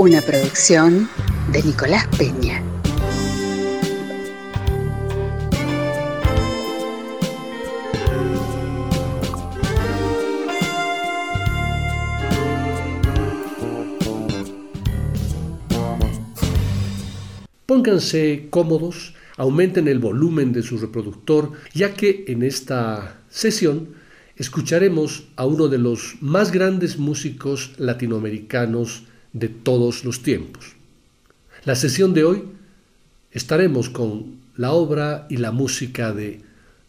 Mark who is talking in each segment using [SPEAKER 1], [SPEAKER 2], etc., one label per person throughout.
[SPEAKER 1] Una producción de Nicolás Peña.
[SPEAKER 2] Pónganse cómodos, aumenten el volumen de su reproductor, ya que en esta sesión escucharemos a uno de los más grandes músicos latinoamericanos de todos los tiempos. La sesión de hoy estaremos con la obra y la música de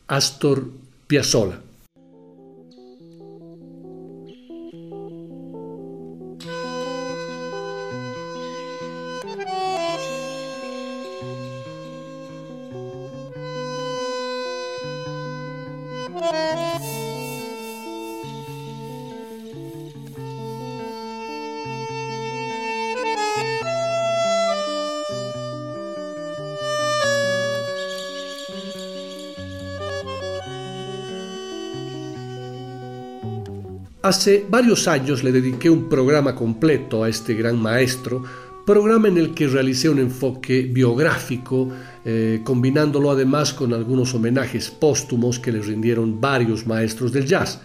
[SPEAKER 2] Astor Piazzolla. Hace varios años le dediqué un programa completo a este gran maestro, programa en el que realicé un enfoque biográfico, eh, combinándolo además con algunos homenajes póstumos que le rindieron varios maestros del jazz.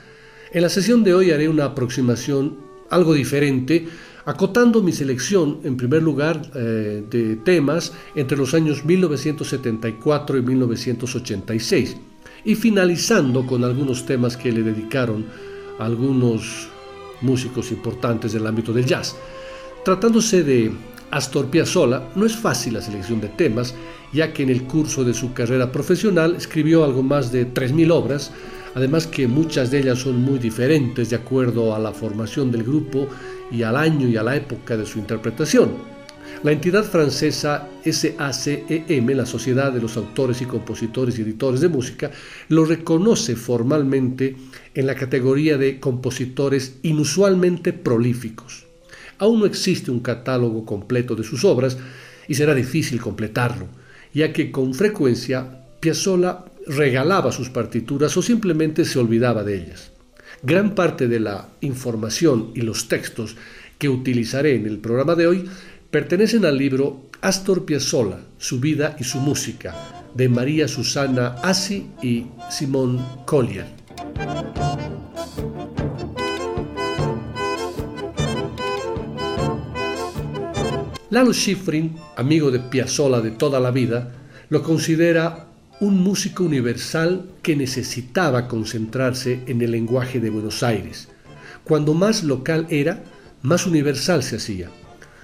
[SPEAKER 2] En la sesión de hoy haré una aproximación algo diferente, acotando mi selección, en primer lugar, eh, de temas entre los años 1974 y 1986, y finalizando con algunos temas que le dedicaron algunos músicos importantes del ámbito del jazz. Tratándose de Astor Piazzolla, no es fácil la selección de temas, ya que en el curso de su carrera profesional escribió algo más de 3.000 obras, además que muchas de ellas son muy diferentes de acuerdo a la formación del grupo y al año y a la época de su interpretación. La entidad francesa SACEM, la Sociedad de los Autores y Compositores y Editores de Música, lo reconoce formalmente en la categoría de compositores inusualmente prolíficos. Aún no existe un catálogo completo de sus obras y será difícil completarlo, ya que con frecuencia Piazzolla regalaba sus partituras o simplemente se olvidaba de ellas. Gran parte de la información y los textos que utilizaré en el programa de hoy pertenecen al libro Astor Piazzolla, su vida y su música, de María Susana Assi y Simón Collier. Lalo Schifrin, amigo de Piazzolla de toda la vida, lo considera un músico universal que necesitaba concentrarse en el lenguaje de Buenos Aires. Cuando más local era, más universal se hacía.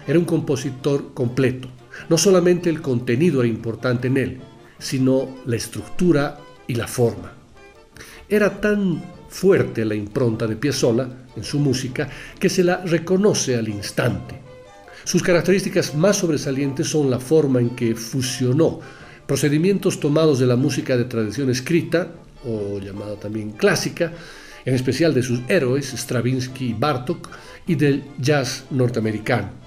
[SPEAKER 2] Era un compositor completo. No solamente el contenido era importante en él, sino la estructura y la forma. Era tan fuerte la impronta de Piazzolla en su música que se la reconoce al instante. Sus características más sobresalientes son la forma en que fusionó procedimientos tomados de la música de tradición escrita, o llamada también clásica, en especial de sus héroes Stravinsky y Bartok, y del jazz norteamericano.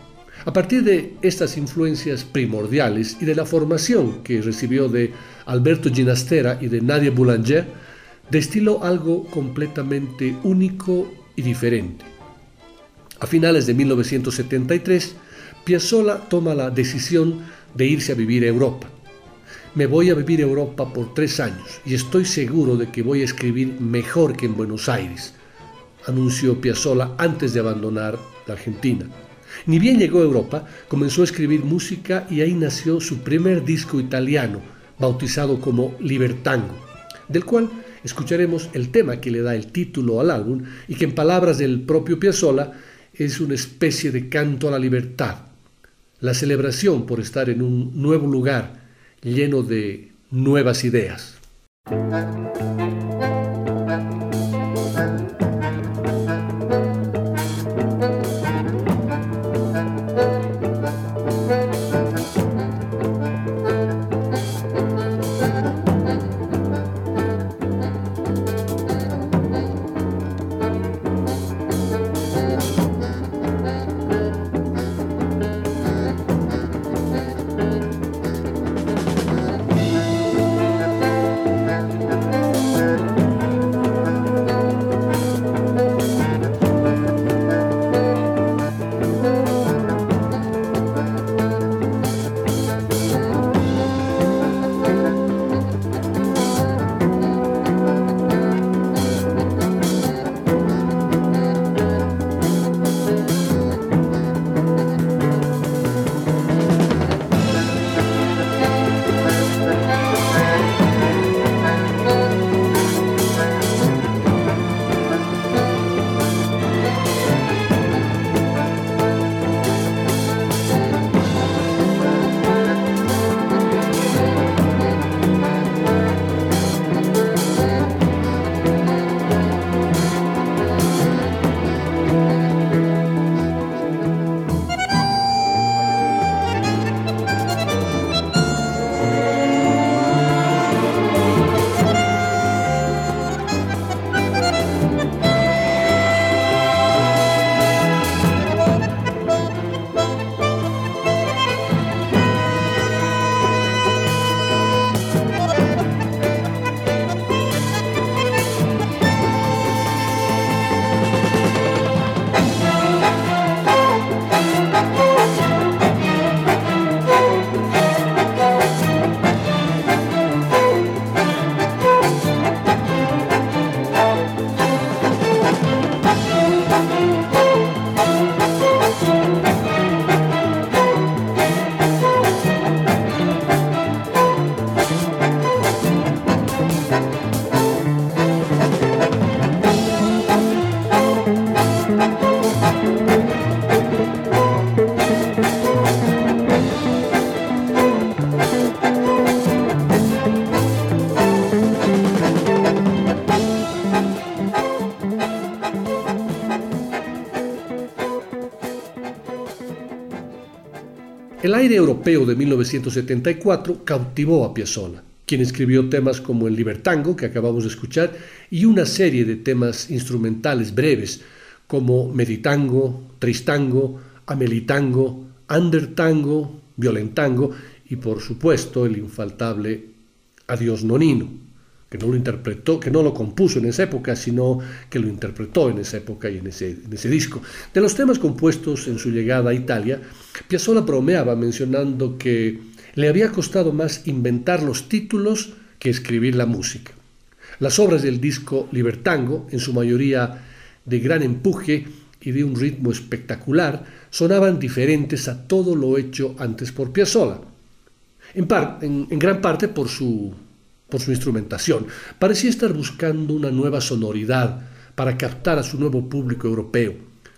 [SPEAKER 2] A partir de estas influencias primordiales y de la formación que recibió de Alberto Ginastera y de Nadia Boulanger, destiló algo completamente único y diferente. A finales de 1973, Piazzolla toma la decisión de irse a vivir a Europa. Me voy a vivir a Europa por tres años y estoy seguro de que voy a escribir mejor que en Buenos Aires, anunció Piazzolla antes de abandonar la Argentina. Ni bien llegó a Europa, comenzó a escribir música y ahí nació su primer disco italiano, bautizado como Libertango, del cual escucharemos el tema que le da el título al álbum y que en palabras del propio Piazzolla es una especie de canto a la libertad, la celebración por estar en un nuevo lugar lleno de nuevas ideas. El aire europeo de 1974 cautivó a Piazzolla, quien escribió temas como el Libertango, que acabamos de escuchar, y una serie de temas instrumentales breves, como Meditango, Tristango, Amelitango, Andertango, Violentango y por supuesto el infaltable Adiós Nonino, que no lo interpretó, que no lo compuso en esa época, sino que lo interpretó en esa época y en ese, disco. De los temas compuestos en su llegada a Italia, Piazzolla bromeaba mencionando que le había costado más inventar los títulos que escribir la música. Las obras del disco Libertango, en su mayoría de gran empuje y de un ritmo espectacular, sonaban diferentes a todo lo hecho antes por Piazzolla. En, gran parte por su, por su instrumentación. Parecía estar buscando una nueva sonoridad para captar a su nuevo público europeo,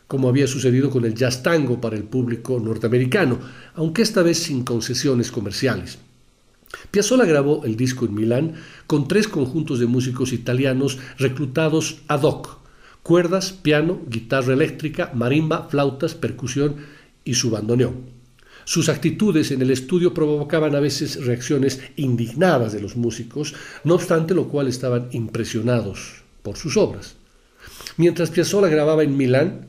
[SPEAKER 2] como había sucedido con el jazz tango para el público norteamericano, aunque esta vez sin concesiones comerciales. Piazzolla grabó el disco en Milán con tres conjuntos de músicos italianos reclutados ad hoc cuerdas, piano, guitarra eléctrica, marimba, flautas, percusión y su bandoneón. Sus actitudes en el estudio provocaban a veces reacciones indignadas de los músicos, no obstante lo cual estaban impresionados por sus obras. Mientras Piazzolla grababa en Milán,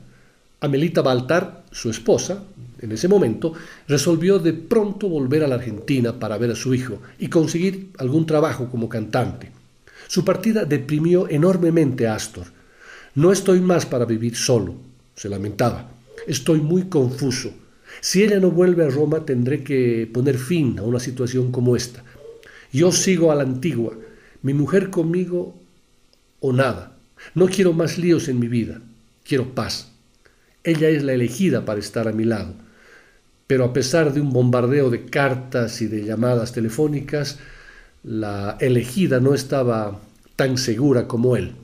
[SPEAKER 2] Amelita Baltar, su esposa, en ese momento, resolvió de pronto volver a la Argentina para ver a su hijo y conseguir algún trabajo como cantante. Su partida deprimió enormemente a Astor, no estoy más para vivir solo, se lamentaba. Estoy muy confuso. Si ella no vuelve a Roma tendré que poner fin a una situación como esta. Yo sigo a la antigua, mi mujer conmigo o nada. No quiero más líos en mi vida, quiero paz. Ella es la elegida para estar a mi lado. Pero a pesar de un bombardeo de cartas y de llamadas telefónicas, la elegida no estaba tan segura como él.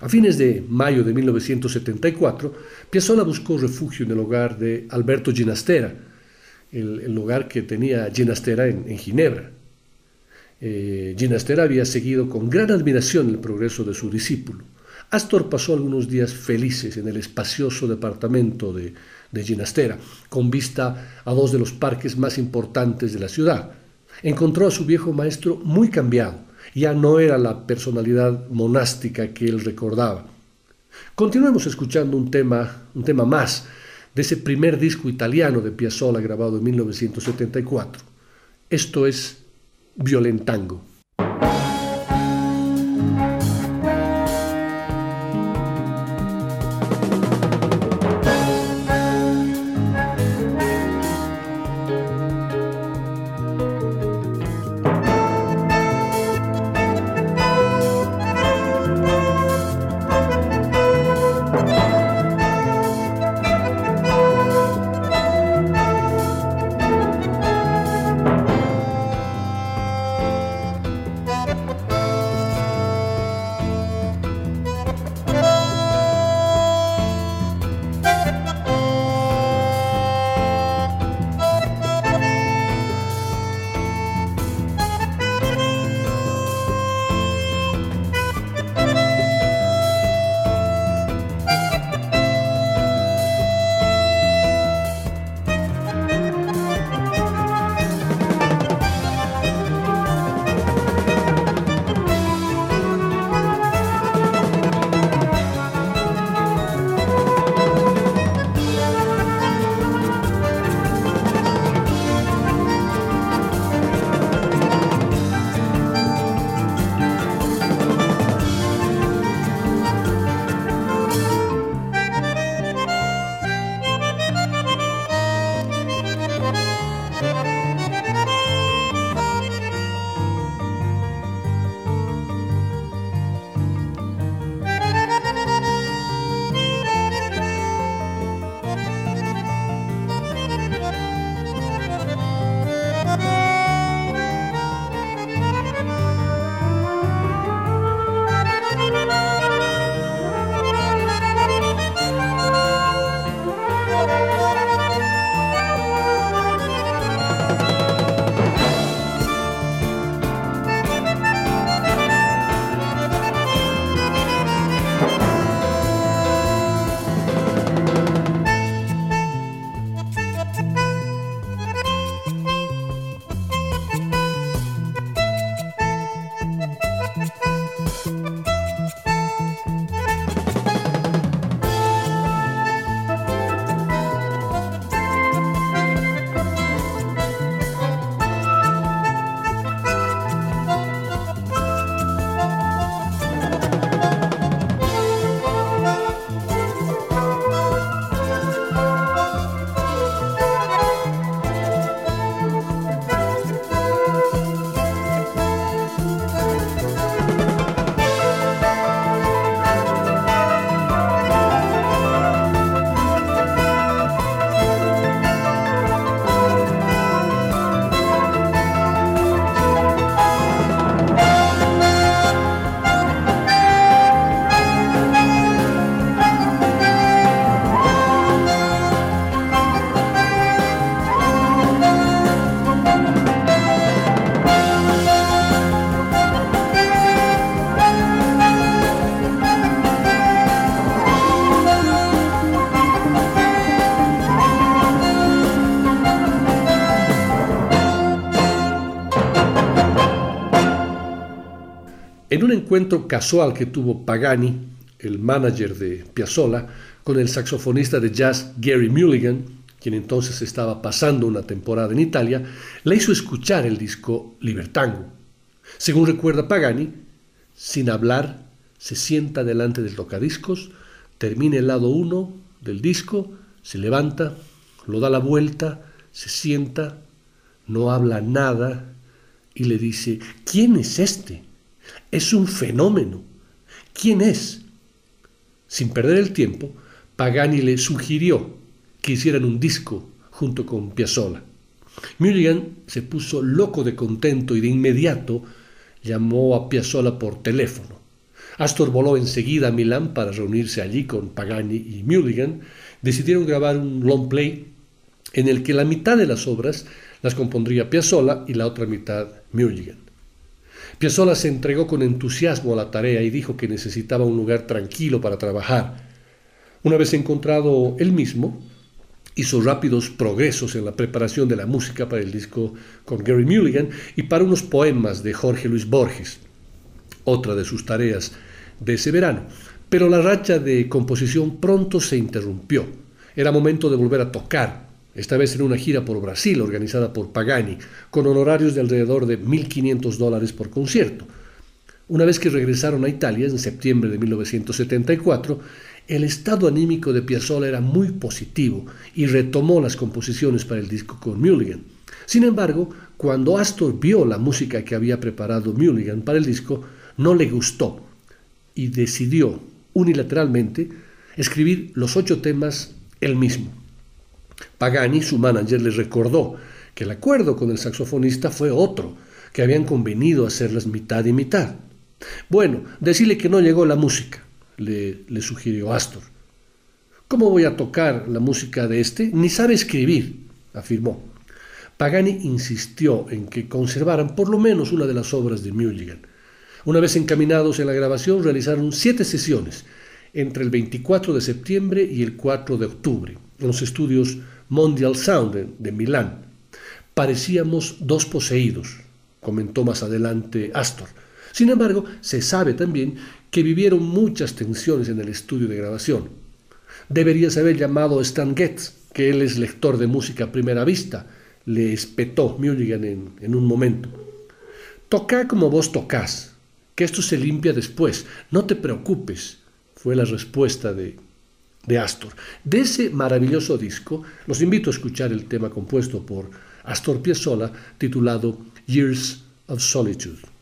[SPEAKER 2] A fines de mayo de 1974, Piazzolla buscó refugio en el hogar de Alberto Ginastera, el, hogar que tenía Ginastera en, Ginebra. Eh, Ginastera había seguido con gran admiración el progreso de su discípulo. Astor pasó algunos días felices en el espacioso departamento de, de Ginastera, con vista a dos de los parques más importantes de la ciudad. Encontró a su viejo maestro muy cambiado, ya no era la personalidad monástica que él recordaba. Continuemos escuchando un tema, un tema más de ese primer disco italiano de Piazzolla grabado en 1974. Esto es Violentango. Encuentro casual que tuvo Pagani, el manager de Piazzolla, con el saxofonista de jazz Gary Mulligan, quien entonces estaba pasando una temporada en Italia, le hizo escuchar el disco Libertango. Según recuerda Pagani, sin hablar, se sienta delante del tocadiscos, termina el lado 1 del disco, se levanta, lo da la vuelta, se sienta, no habla nada y le dice, ¿quién es este? Es un fenómeno. ¿Quién es? Sin perder el tiempo, Pagani le sugirió que hicieran un disco junto con Piazzolla. Mulligan se puso loco de contento y de inmediato llamó a Piazzolla por teléfono. Astor voló enseguida a Milán para reunirse allí con Pagani y Mulligan. Decidieron grabar un long play en el que la mitad de las obras las compondría Piazzolla y la otra mitad Mulligan. Piazzolla se entregó con entusiasmo a la tarea y dijo que necesitaba un lugar tranquilo para trabajar. Una vez encontrado él mismo, hizo rápidos progresos en la preparación de la música para el disco con Gary Mulligan y para unos poemas de Jorge Luis Borges, otra de sus tareas de ese verano. Pero la racha de composición pronto se interrumpió. Era momento de volver a tocar, esta vez en una gira por Brasil organizada por Pagani, con honorarios de alrededor de 1.500 dólares por concierto. Una vez que regresaron a Italia en septiembre de 1974, el estado anímico de Piazzolla era muy positivo y retomó las composiciones para el disco con Mulligan. Sin embargo, cuando Astor vio la música que había preparado Mulligan para el disco, no le gustó y decidió unilateralmente escribir los ocho temas él mismo. Pagani, su manager, le recordó que el acuerdo con el saxofonista fue otro, que habían convenido hacerlas mitad y mitad. Bueno, decirle que no llegó la música le, sugirió Astor. ¿Cómo voy a tocar la música de este? Ni sabe escribir, afirmó. Pagani insistió en que conservaran por lo menos una de las obras de Mulligan. Una vez encaminados en la grabación, realizaron siete sesiones entre el 24 de septiembre y el 4 de octubre los estudios Mondial Sound de Milán. Parecíamos dos poseídos, comentó más adelante Astor. Sin embargo, se sabe también que vivieron muchas tensiones en el estudio de grabación. Deberías haber llamado a Stan Getz, que él es lector de música a primera vista, le espetó Mulligan en, en un momento. Toca como vos tocas, que esto se limpia después, no te preocupes, fue la respuesta de, de Astor. De ese maravilloso disco, los invito a escuchar el tema compuesto por Astor Piazzolla titulado Years of Solitude.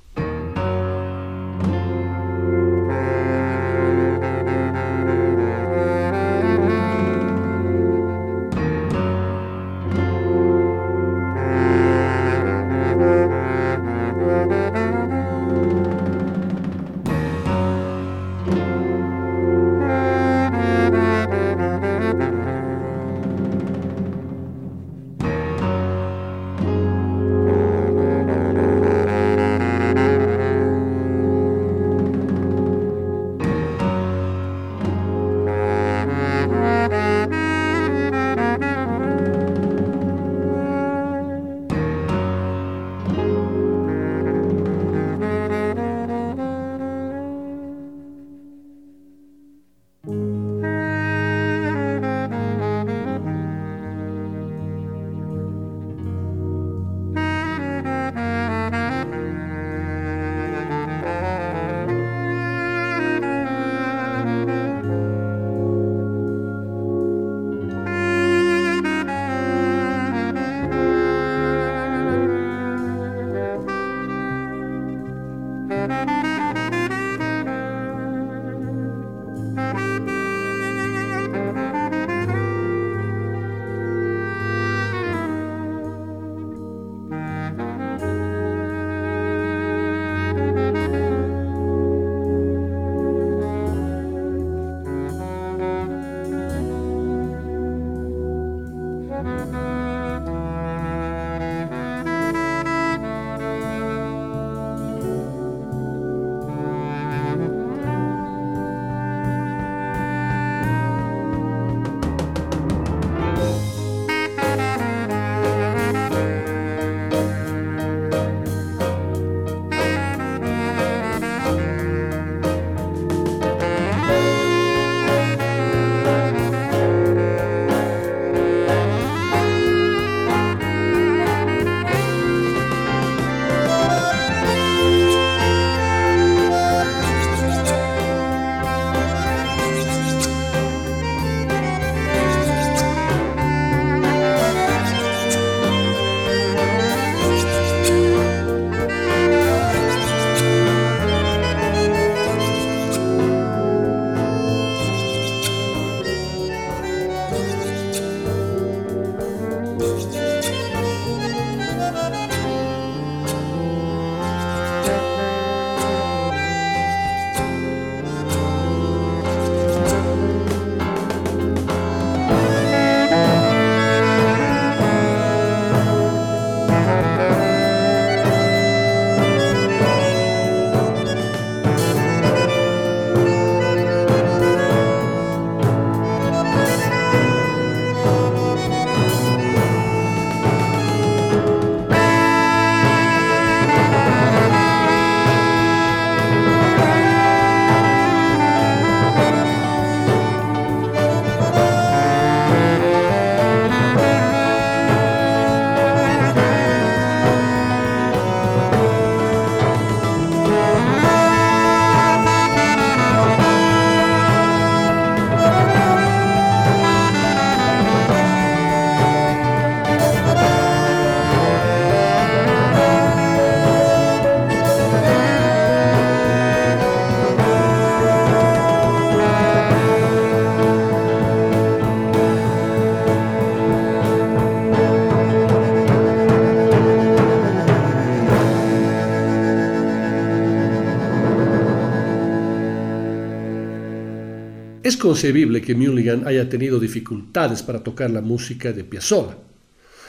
[SPEAKER 2] Concebible que Mulligan haya tenido dificultades para tocar la música de Piazzolla.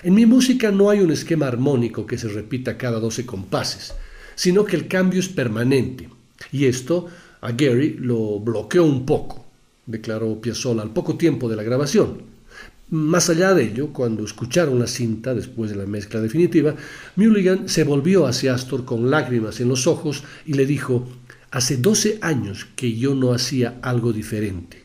[SPEAKER 2] En mi música no hay un esquema armónico que se repita cada 12 compases, sino que el cambio es permanente. Y esto a Gary lo bloqueó un poco, declaró Piazzolla al poco tiempo de la grabación. Más allá de ello, cuando escucharon la cinta después de la mezcla definitiva, Mulligan se volvió hacia Astor con lágrimas en los ojos y le dijo, hace 12 años que yo no hacía algo diferente.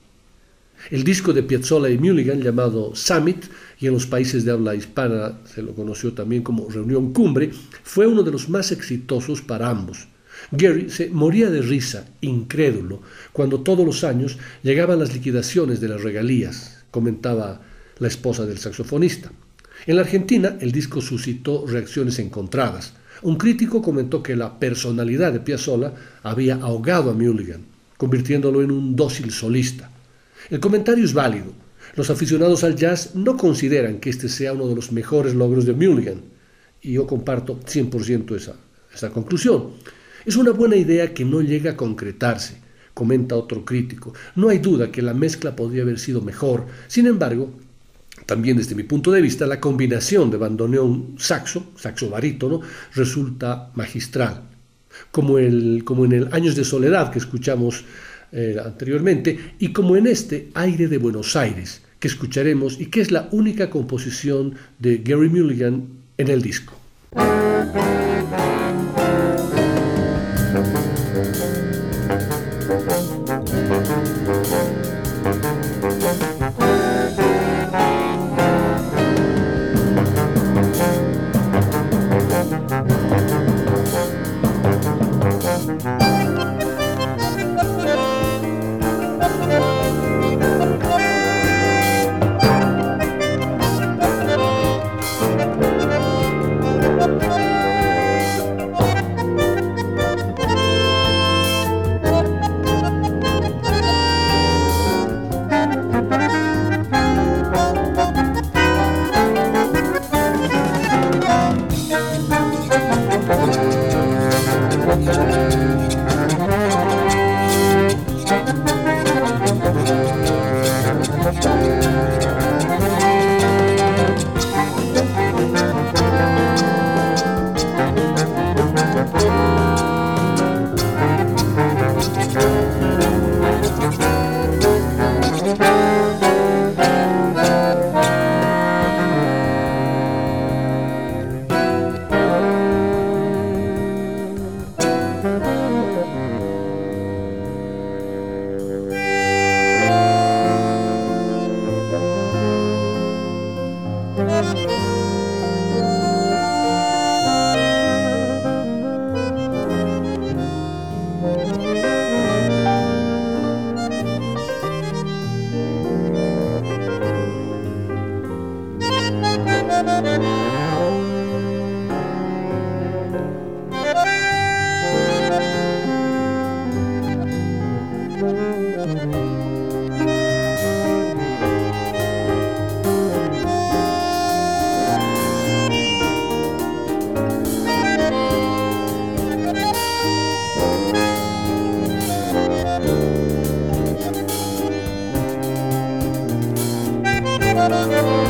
[SPEAKER 2] El disco de Piazzolla y Mulligan llamado Summit, y en los países de habla hispana se lo conoció también como Reunión Cumbre, fue uno de los más exitosos para ambos. Gary se moría de risa, incrédulo, cuando todos los años llegaban las liquidaciones de las regalías, comentaba la esposa del saxofonista. En la Argentina, el disco suscitó reacciones encontradas. Un crítico comentó que la personalidad de Piazzolla había ahogado a Mulligan, convirtiéndolo en un dócil solista. El comentario es válido. Los aficionados al jazz no consideran que este sea uno de los mejores logros de Mulligan, y yo comparto 100% esa, esa conclusión. Es una buena idea que no llega a concretarse, comenta otro crítico. No hay duda que la mezcla podría haber sido mejor. Sin embargo, también desde mi punto de vista, la combinación de bandoneón saxo, saxo barítono, resulta magistral. Como, en el Años de Soledad que escuchamos eh, anteriormente, y como en este Aire de Buenos Aires, que escucharemos y que es la única composición de Gary Mulligan en el disco. Música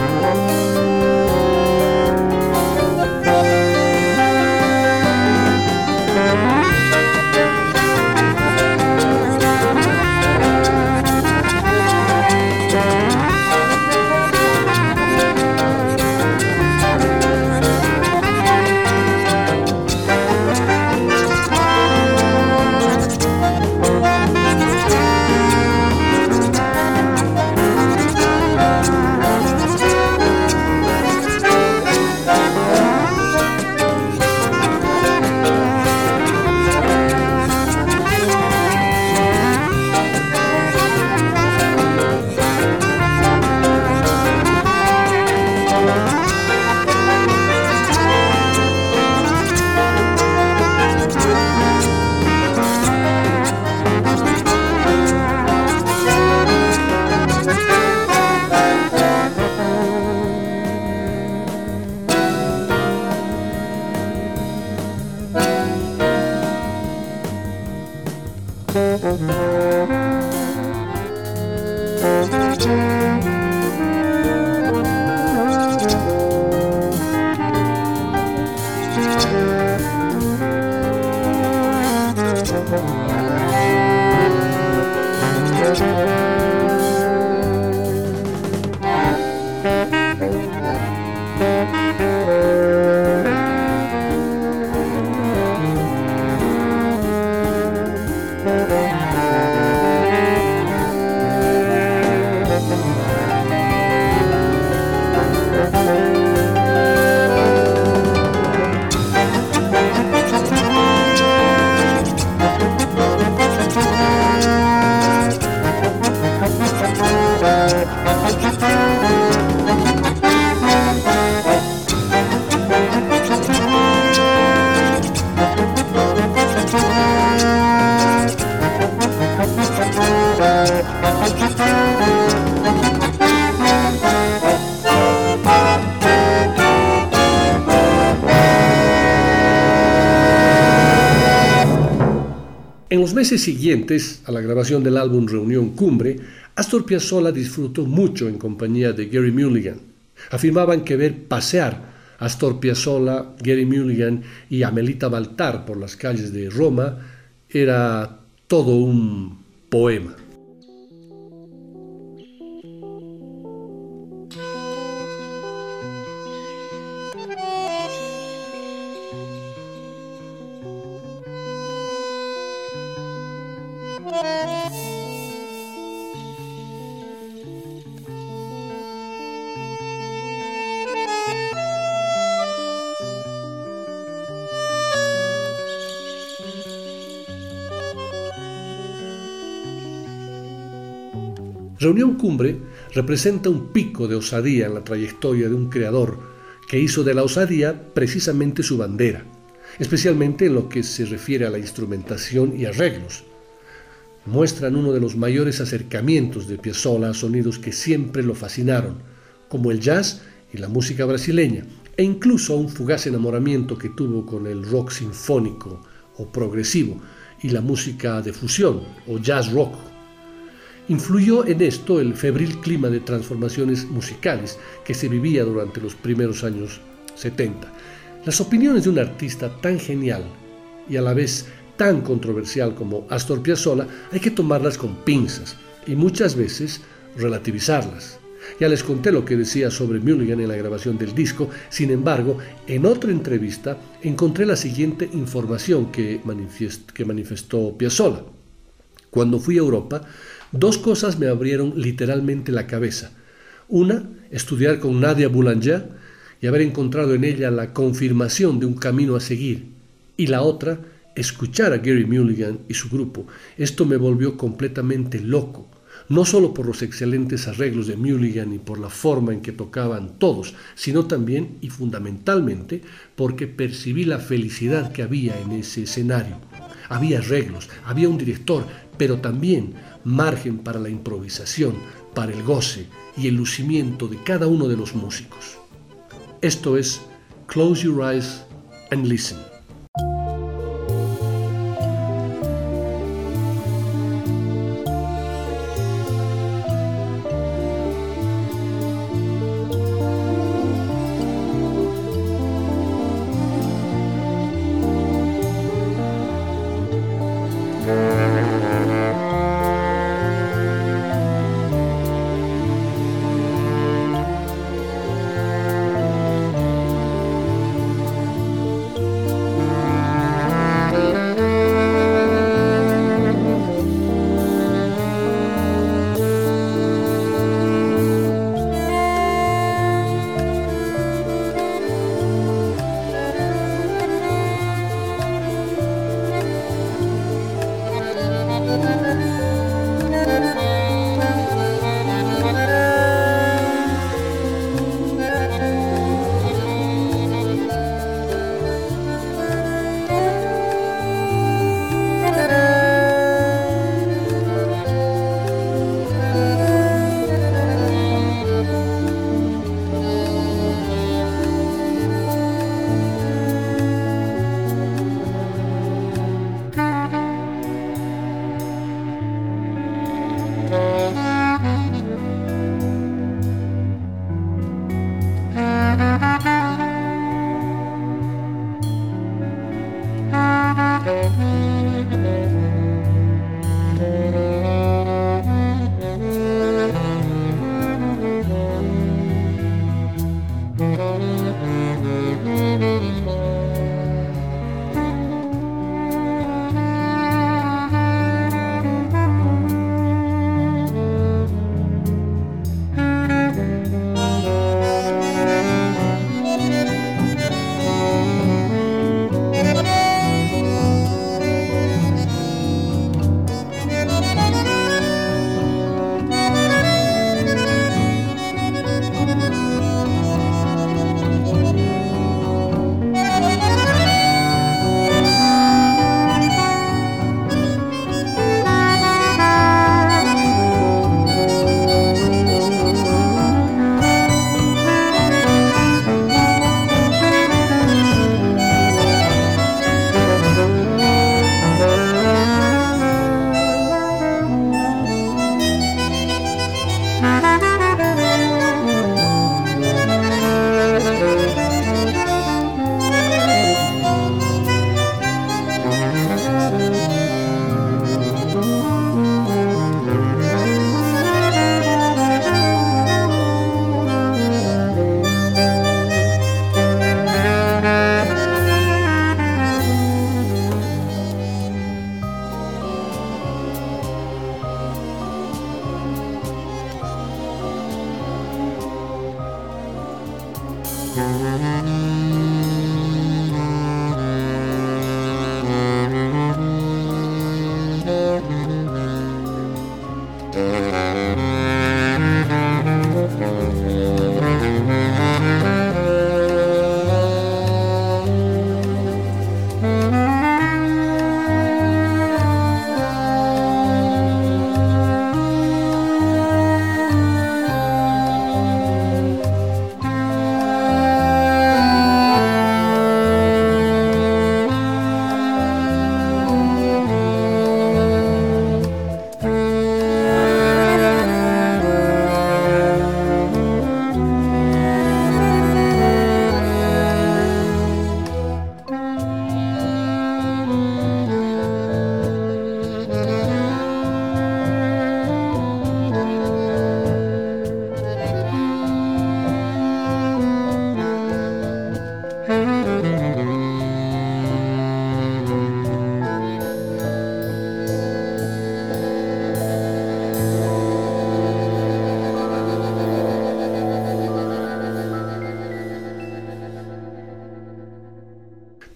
[SPEAKER 2] meses siguientes a la grabación del álbum Reunión Cumbre, Astor Piazzolla disfrutó mucho en compañía de Gary Mulligan. Afirmaban que ver pasear a Astor Piazzolla, Gary Mulligan y Amelita Baltar por las calles de Roma era todo un poema. Reunión Cumbre representa un pico de osadía en la trayectoria de un creador que hizo de la osadía precisamente su bandera, especialmente en lo que se refiere a la instrumentación y arreglos. Muestran uno de los mayores acercamientos de Piazzolla a sonidos que siempre lo fascinaron, como el jazz y la música brasileña, e incluso a un fugaz enamoramiento que tuvo con el rock sinfónico o progresivo y la música de fusión o jazz rock Influyó en esto el febril clima de transformaciones musicales que se vivía durante los primeros años 70. Las opiniones de un artista tan genial y a la vez tan controversial como Astor Piazzolla hay que tomarlas con pinzas y muchas veces relativizarlas. Ya les conté lo que decía sobre Mulligan en la grabación del disco, sin embargo, en otra entrevista encontré la siguiente información que, manifestó Piazzolla. Cuando fui a Europa, Dos cosas me abrieron literalmente la cabeza. Una, estudiar con Nadia Boulanger y haber encontrado en ella la confirmación de un camino a seguir. Y la otra, escuchar a Gary Mulligan y su grupo. Esto me volvió completamente loco, no solo por los excelentes arreglos de Mulligan y por la forma en que tocaban todos, sino también y fundamentalmente porque percibí la felicidad que había en ese escenario. Había arreglos, había un director, pero también margen para la improvisación, para el goce y el lucimiento de cada uno de los músicos. Esto es Close Your Eyes and Listen.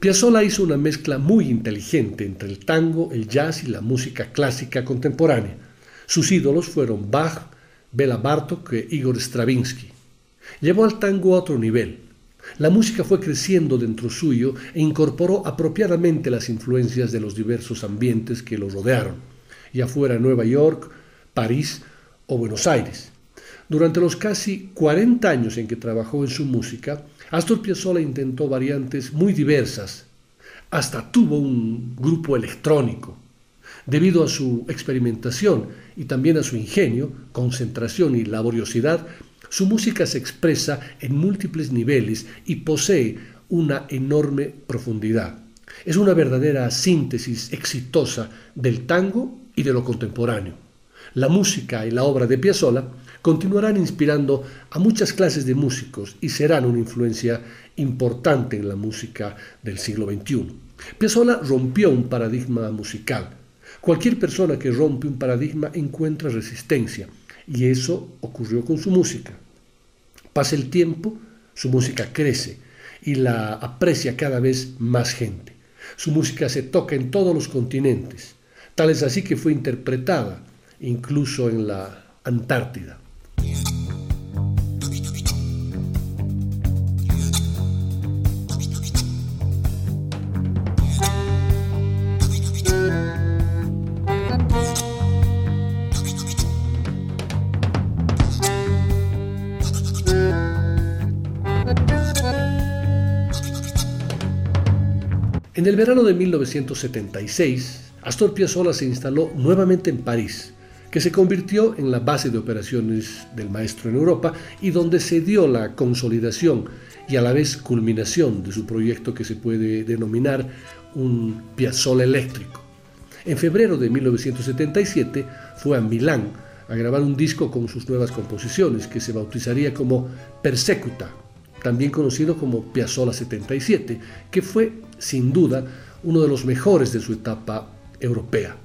[SPEAKER 2] Piazzolla hizo una mezcla muy inteligente entre el tango, el jazz y la música clásica contemporánea. Sus ídolos fueron Bach, Bela Bartok e Igor Stravinsky. Llevó al tango a otro nivel. La música fue creciendo dentro suyo e incorporó apropiadamente las influencias de los diversos ambientes que lo rodearon, ya fuera Nueva York, París o Buenos Aires. Durante los casi 40 años en que trabajó en su música, Astor Piazzolla intentó variantes muy diversas, hasta tuvo un grupo electrónico. Debido a su experimentación y también a su ingenio, concentración y laboriosidad, su música se expresa en múltiples niveles y posee una enorme profundidad. Es una verdadera síntesis exitosa del tango y de lo contemporáneo. La música y la obra de Piazzolla continuarán inspirando a muchas clases de músicos y serán una influencia importante en la música del siglo XXI. Piazzolla rompió un paradigma musical. Cualquier persona que rompe un paradigma encuentra resistencia y eso ocurrió con su música. Pasa el tiempo, su música crece y la aprecia cada vez más gente. Su música se toca en todos los continentes, tal es así que fue interpretada incluso en la Antártida. En el verano de 1976, Astor Piazzolla se instaló nuevamente en París, que se convirtió en la base de operaciones del maestro en Europa y donde se dio la consolidación y a la vez culminación de su proyecto que se puede denominar un Piazzolla eléctrico. En febrero de 1977 fue a Milán a grabar un disco con sus nuevas composiciones que se bautizaría como Persecuta, también conocido como Piazzolla 77, que fue sin duda uno de los mejores de su etapa europea.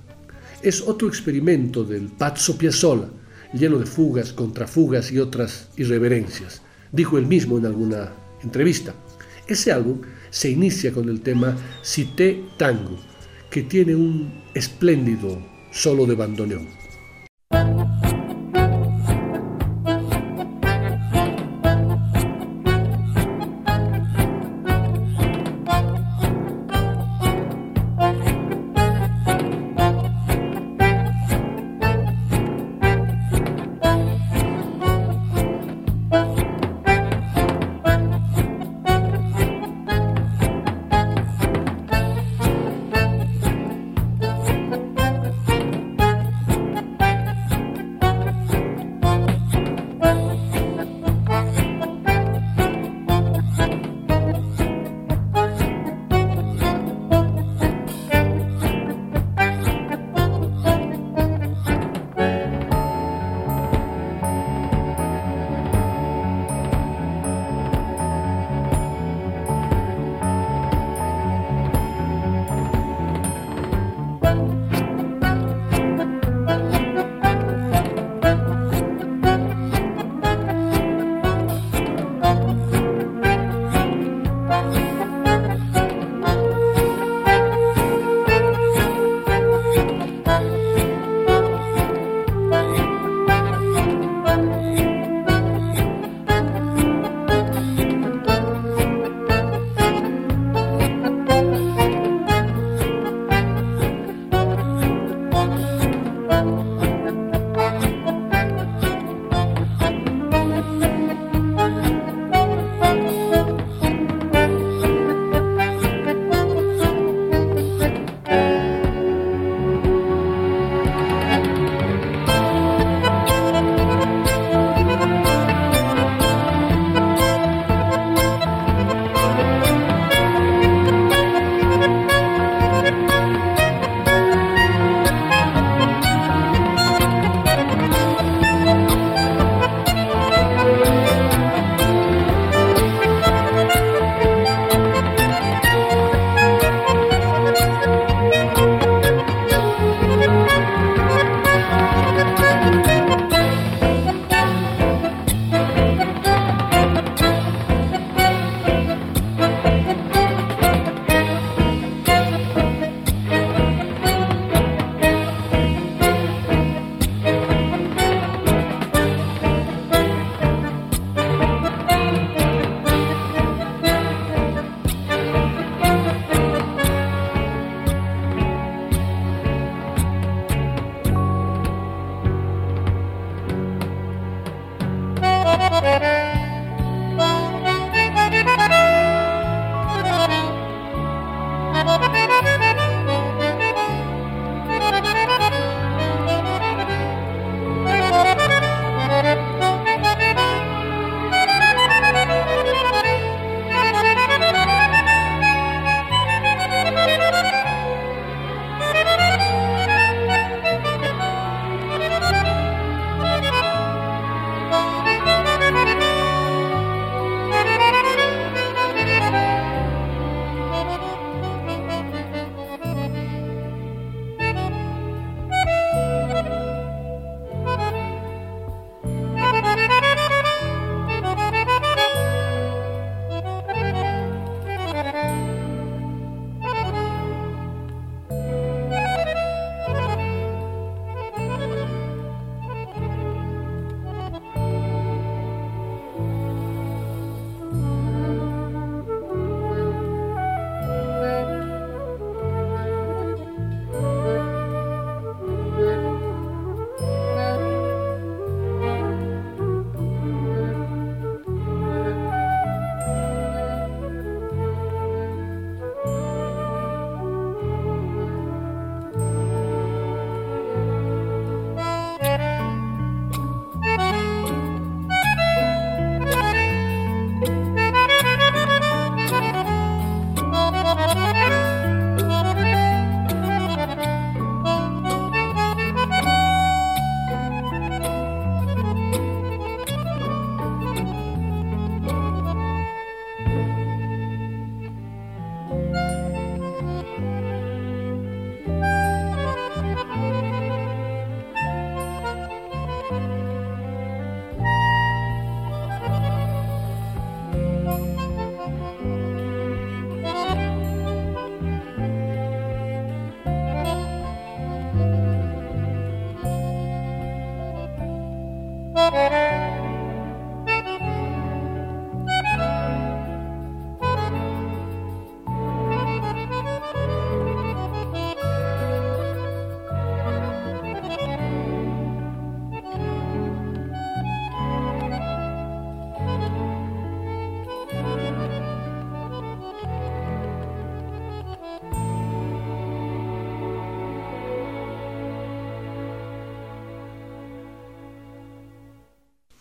[SPEAKER 2] Es otro experimento del Pazzo Piazzolla, lleno de fugas, contrafugas y otras irreverencias, dijo él mismo en alguna entrevista. Ese álbum se inicia con el tema Cité Tango, que tiene un espléndido solo de bandoneón.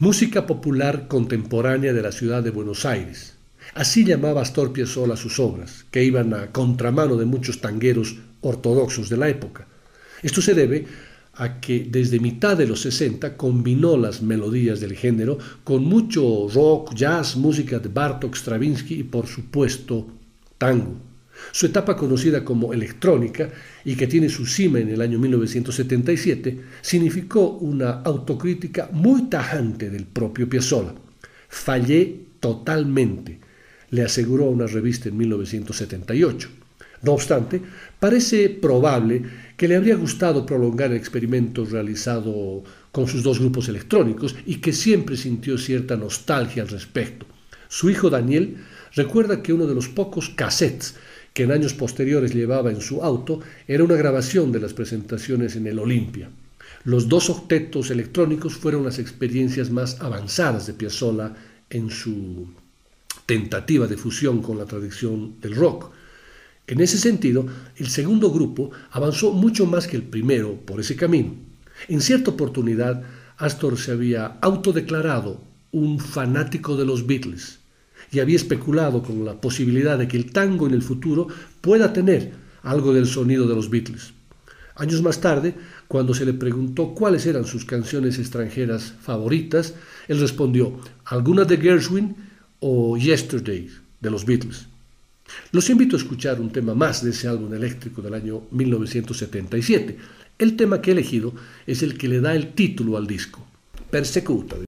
[SPEAKER 2] Música popular contemporánea de la ciudad de Buenos Aires. Así llamaba Astor Piazzolla sus obras, que iban a contramano de muchos tangueros ortodoxos de la época. Esto se debe a que desde mitad de los 60 combinó las melodías del género con mucho rock, jazz, música de Bartok, Stravinsky y por supuesto tango. Su etapa conocida como electrónica y que tiene su cima en el año 1977 significó una autocrítica muy tajante del propio Piazzolla. Fallé totalmente, le aseguró a una revista en 1978. No obstante, parece probable que le habría gustado prolongar el experimento realizado con sus dos grupos electrónicos y que siempre sintió cierta nostalgia al respecto. Su hijo Daniel recuerda que uno de los pocos cassettes que en años posteriores llevaba en su auto era una grabación de las presentaciones en el Olimpia. Los dos octetos electrónicos fueron las experiencias más avanzadas de Piazzolla en su tentativa de fusión con la tradición del rock. En ese sentido, el segundo grupo avanzó mucho más que el primero por ese camino. En cierta oportunidad, Astor se había autodeclarado un fanático de los Beatles y había especulado con la posibilidad de que el tango en el futuro pueda tener algo del sonido de los Beatles. Años más tarde, cuando se le preguntó cuáles eran sus canciones extranjeras favoritas, él respondió alguna de Gershwin o Yesterday de los Beatles. Los invito a escuchar un tema más de ese álbum eléctrico del año 1977. El tema que he elegido es el que le da el título al disco, Persecuta.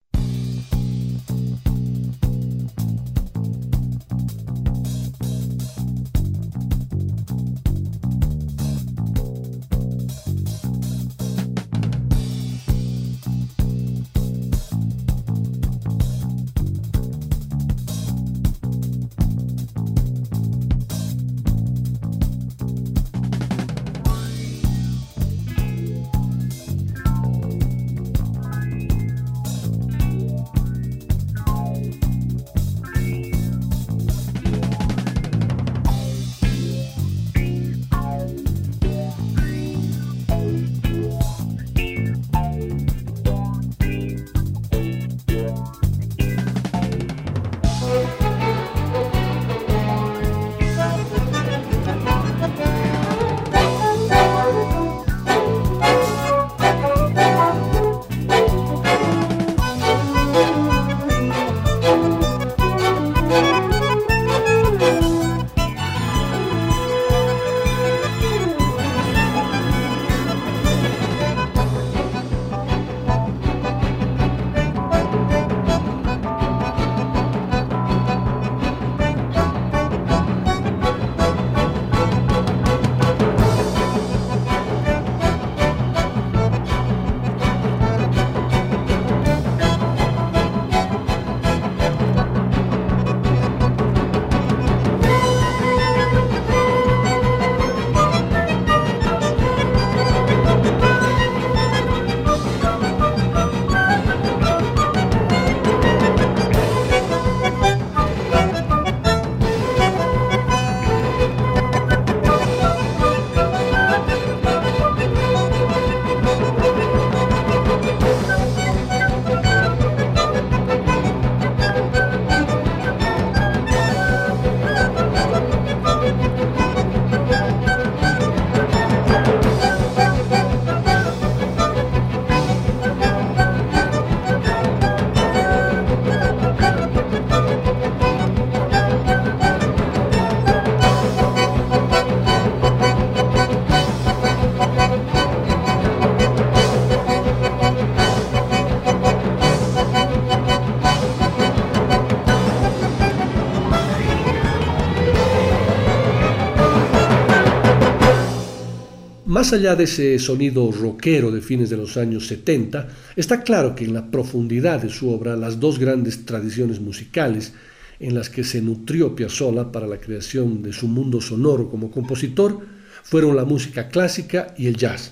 [SPEAKER 2] Más allá de ese sonido rockero de fines de los años 70, está claro que en la profundidad de su obra las dos grandes tradiciones musicales en las que se nutrió Piazzolla para la creación de su mundo sonoro como compositor fueron la música clásica y el jazz.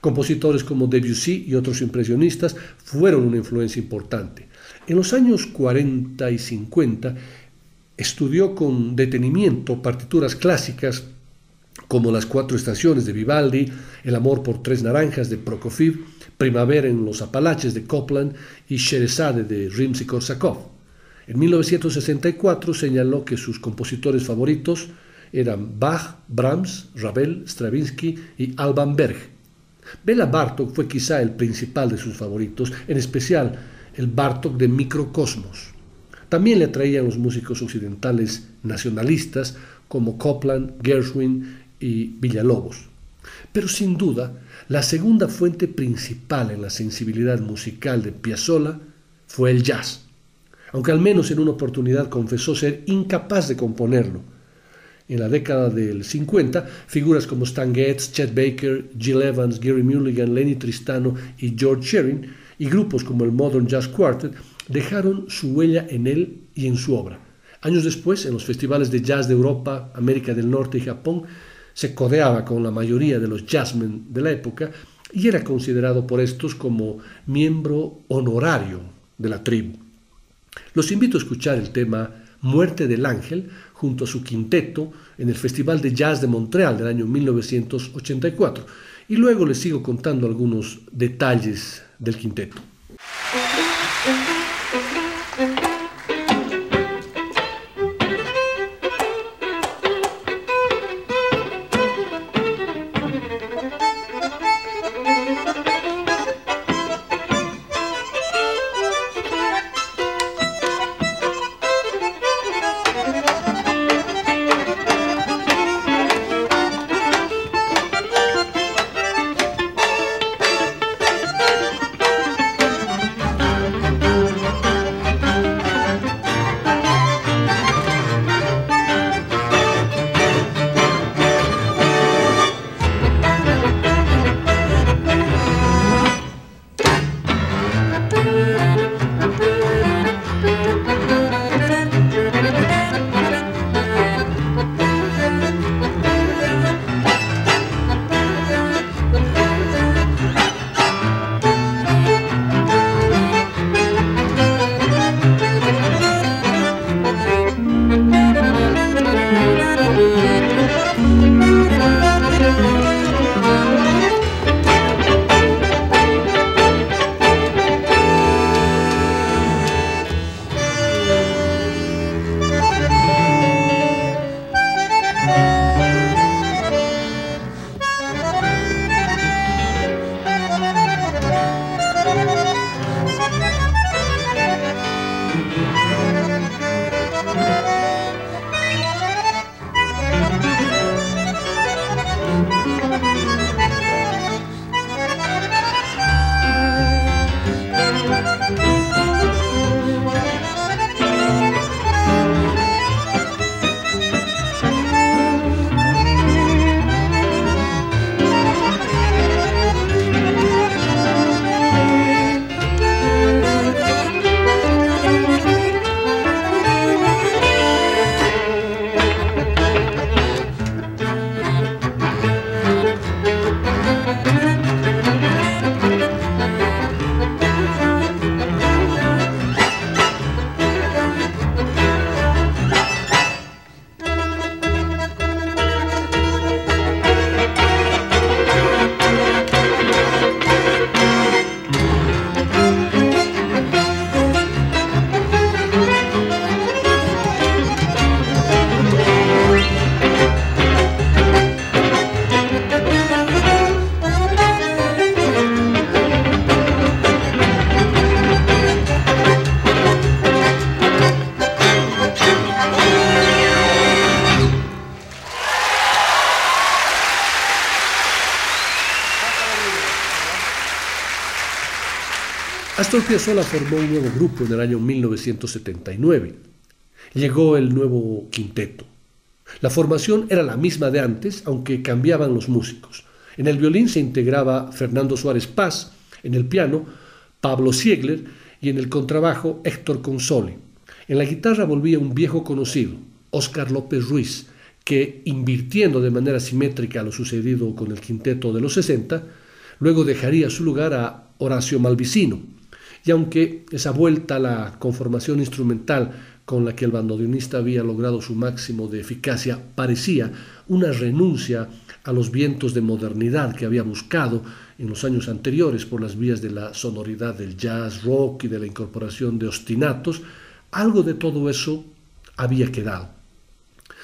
[SPEAKER 2] Compositores como Debussy y otros impresionistas fueron una influencia importante. En los años 40 y 50 estudió con detenimiento partituras clásicas como Las Cuatro Estaciones de Vivaldi, El Amor por Tres Naranjas de Prokofiev, Primavera en los Apalaches de Copland y Sheresade de Rimsky-Korsakov. En 1964 señaló que sus compositores favoritos eran Bach, Brahms, Ravel, Stravinsky y Alban Berg. Bela Bartok fue quizá el principal de sus favoritos, en especial el Bartok de Microcosmos. También le atraían los músicos occidentales nacionalistas como Copland, Gershwin y Villalobos. Pero sin duda, la segunda fuente principal en la sensibilidad musical de Piazzolla fue el jazz, aunque al menos en una oportunidad confesó ser incapaz de componerlo. En la década del 50, figuras como Stan Getz, Chet Baker, Jill Evans, Gary Mulligan, Lenny Tristano y George Shearing, y grupos como el Modern Jazz Quartet, dejaron su huella en él y en su obra. Años después, en los festivales de jazz de Europa, América del Norte y Japón, se codeaba con la mayoría de los jazzmen de la época y era considerado por estos como miembro honorario de la tribu. Los invito a escuchar el tema Muerte del Ángel junto a su quinteto en el Festival de Jazz de Montreal del año 1984 y luego les sigo contando algunos detalles del quinteto. Astor Piazzolla formó un nuevo grupo en el año 1979. Llegó el nuevo quinteto. La formación era la misma de antes, aunque cambiaban los músicos. En el violín se integraba Fernando Suárez Paz, en el piano Pablo Siegler y en el contrabajo Héctor Consoli. En la guitarra volvía un viejo conocido, Óscar López Ruiz, que, invirtiendo de manera simétrica lo sucedido con el quinteto de los 60, luego dejaría su lugar a Horacio Malvicino, y aunque esa vuelta a la conformación instrumental con la que el bandoneonista había logrado su máximo de eficacia parecía una renuncia a los vientos de modernidad que había buscado en los años anteriores por las vías de la sonoridad del jazz, rock y de la incorporación de ostinatos, algo de todo eso había quedado.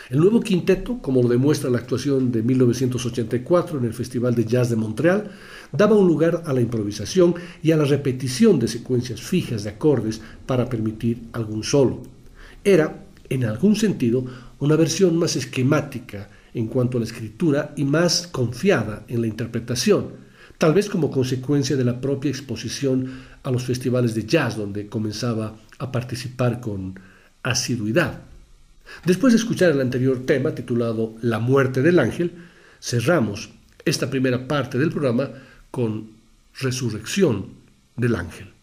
[SPEAKER 2] El nuevo quinteto, como lo demuestra la actuación de 1984 en el Festival de Jazz de Montreal, daba un lugar a la improvisación y a la repetición de secuencias fijas de acordes para permitir algún solo. Era, en algún sentido, una versión más esquemática en cuanto a la escritura y más confiada en la interpretación, tal vez como consecuencia de la propia exposición a los festivales de jazz donde comenzaba a participar con asiduidad. Después de escuchar el anterior tema titulado La muerte del ángel, cerramos esta primera parte del programa con Resurrección del ángel.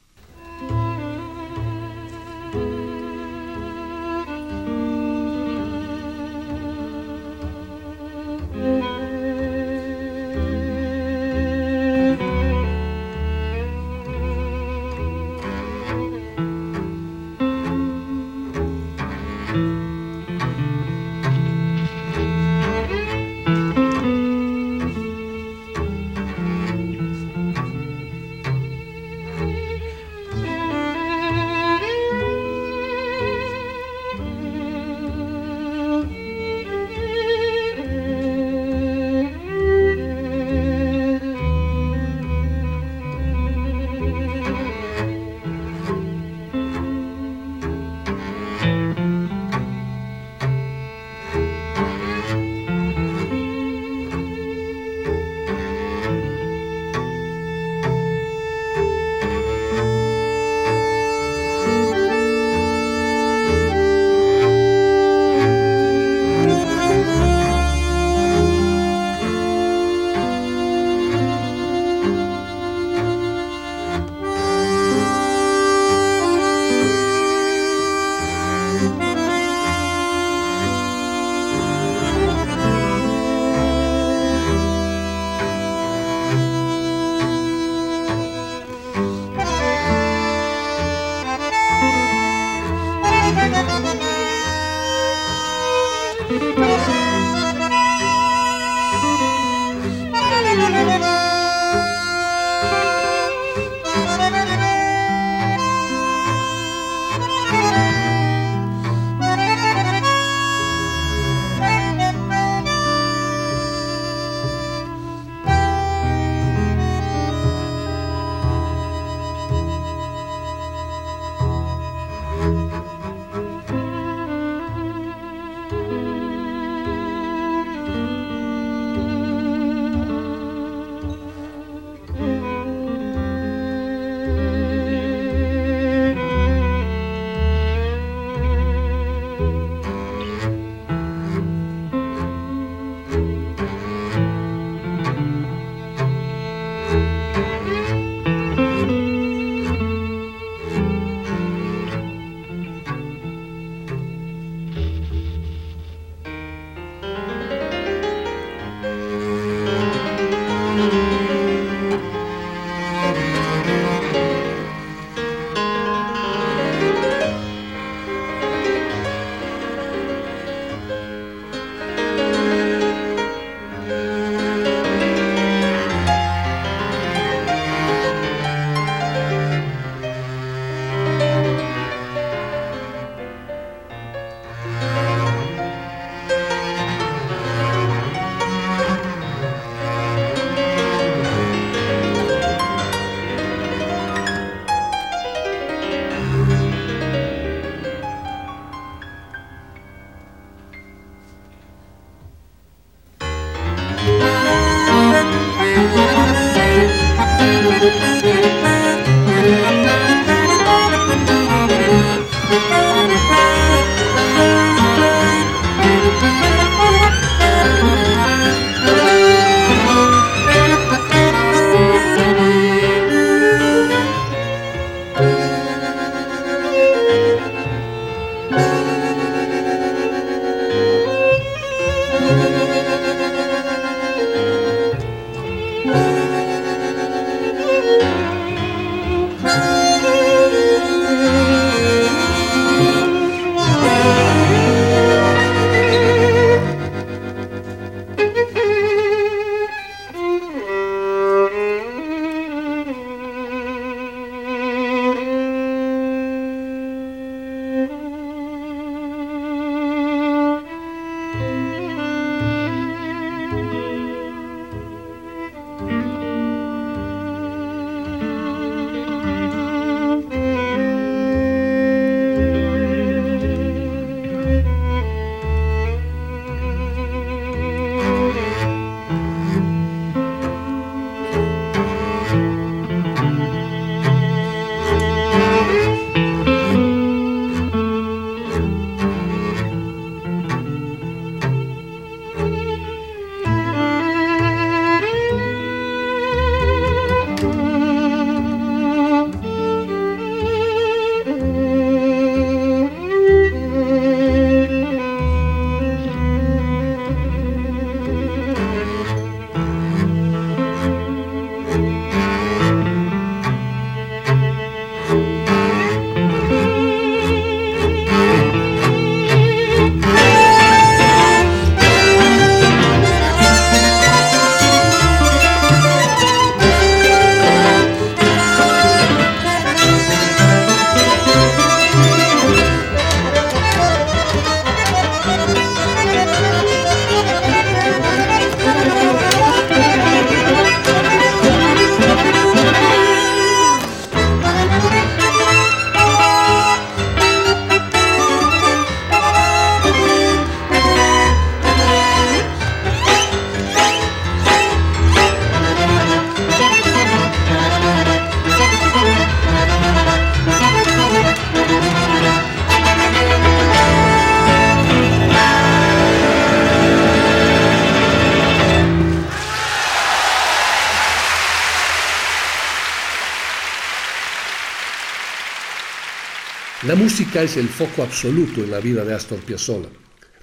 [SPEAKER 2] La música es el foco absoluto en la vida de Astor Piazzolla.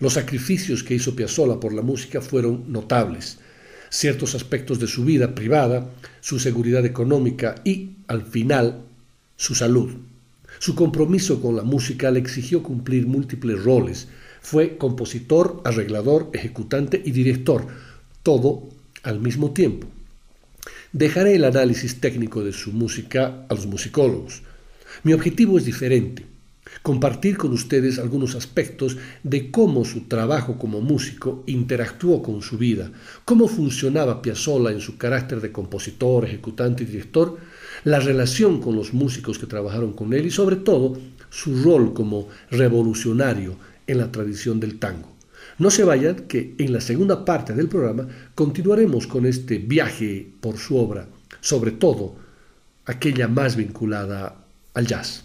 [SPEAKER 2] Los sacrificios que hizo Piazzolla por la música fueron notables. Ciertos aspectos de su vida privada, su seguridad económica y, al final, su salud. Su compromiso con la música le exigió cumplir múltiples roles. Fue compositor, arreglador, ejecutante y director, todo al mismo tiempo. Dejaré el análisis técnico de su música a los musicólogos. Mi objetivo es diferente compartir con ustedes algunos aspectos de cómo su trabajo como músico interactuó con su vida, cómo funcionaba Piazzolla en su carácter de compositor, ejecutante y director, la relación con los músicos que trabajaron con él y sobre todo su rol como revolucionario en la tradición del tango. No se vayan que en la segunda parte del programa continuaremos con este viaje por su obra, sobre todo aquella más vinculada al jazz.